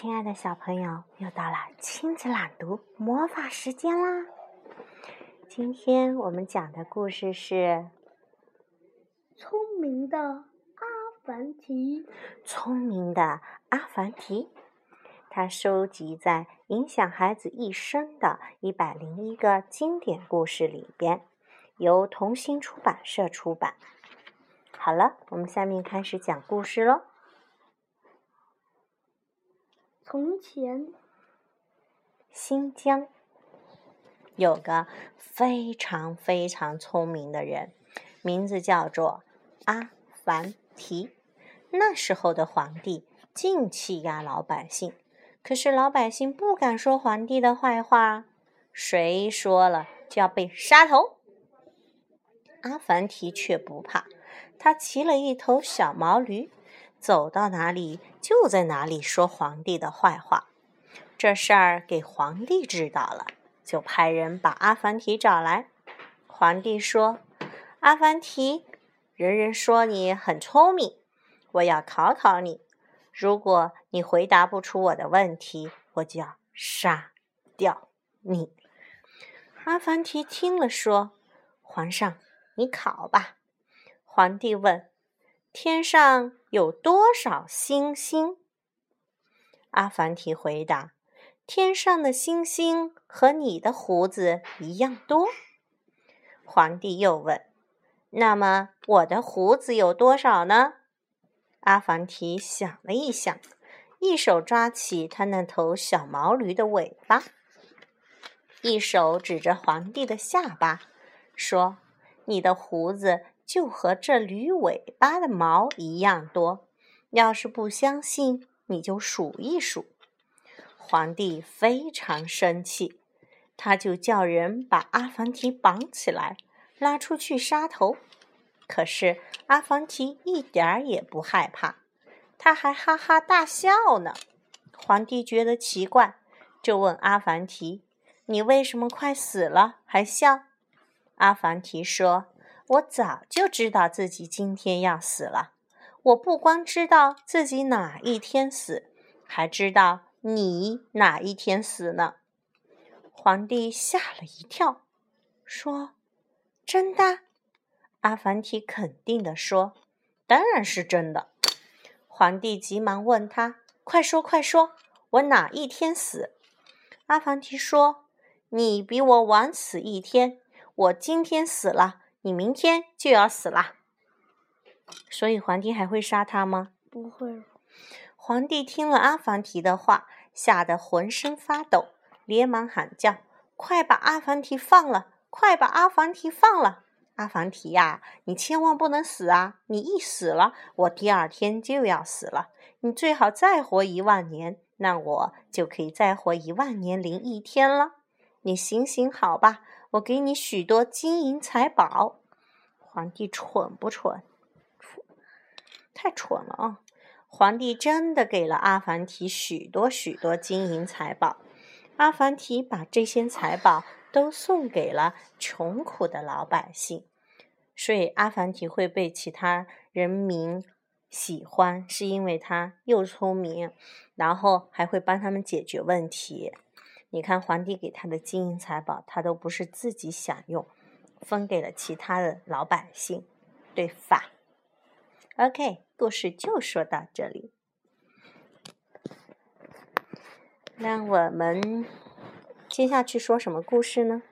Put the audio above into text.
亲爱的小朋友，又到了亲子朗读魔法时间啦！今天我们讲的故事是《聪明的阿凡提》。聪明的阿凡提，他收集在影响孩子一生的一百零一个经典故事里边，由童心出版社出版。好了，我们下面开始讲故事喽。从前，新疆有个非常非常聪明的人，名字叫做阿凡提。那时候的皇帝尽欺压老百姓，可是老百姓不敢说皇帝的坏话，谁说了就要被杀头。阿凡提却不怕，他骑了一头小毛驴。走到哪里就在哪里说皇帝的坏话，这事儿给皇帝知道了，就派人把阿凡提找来。皇帝说：“阿凡提，人人说你很聪明，我要考考你。如果你回答不出我的问题，我就要杀掉你。”阿凡提听了说：“皇上，你考吧。”皇帝问。天上有多少星星？阿凡提回答：“天上的星星和你的胡子一样多。”皇帝又问：“那么我的胡子有多少呢？”阿凡提想了一想，一手抓起他那头小毛驴的尾巴，一手指着皇帝的下巴，说：“你的胡子。”就和这驴尾巴的毛一样多。要是不相信，你就数一数。皇帝非常生气，他就叫人把阿凡提绑起来，拉出去杀头。可是阿凡提一点儿也不害怕，他还哈哈大笑呢。皇帝觉得奇怪，就问阿凡提：“你为什么快死了还笑？”阿凡提说。我早就知道自己今天要死了。我不光知道自己哪一天死，还知道你哪一天死呢。皇帝吓了一跳，说：“真的？”阿凡提肯定地说：“当然是真的。”皇帝急忙问他：“快说，快说，我哪一天死？”阿凡提说：“你比我晚死一天，我今天死了。”你明天就要死了，所以皇帝还会杀他吗？不会。皇帝听了阿凡提的话，吓得浑身发抖，连忙喊叫：“快把阿凡提放了！快把阿凡提放了！阿凡提呀，你千万不能死啊！你一死了，我第二天就要死了。你最好再活一万年，那我就可以再活一万年零一天了。你行行好吧。”我给你许多金银财宝，皇帝蠢不蠢？蠢，太蠢了啊！皇帝真的给了阿凡提许多许多金银财宝，阿凡提把这些财宝都送给了穷苦的老百姓，所以阿凡提会被其他人民喜欢，是因为他又聪明，然后还会帮他们解决问题。你看，皇帝给他的金银财宝，他都不是自己享用，分给了其他的老百姓，对吧？OK，故事就说到这里。那我们接下去说什么故事呢？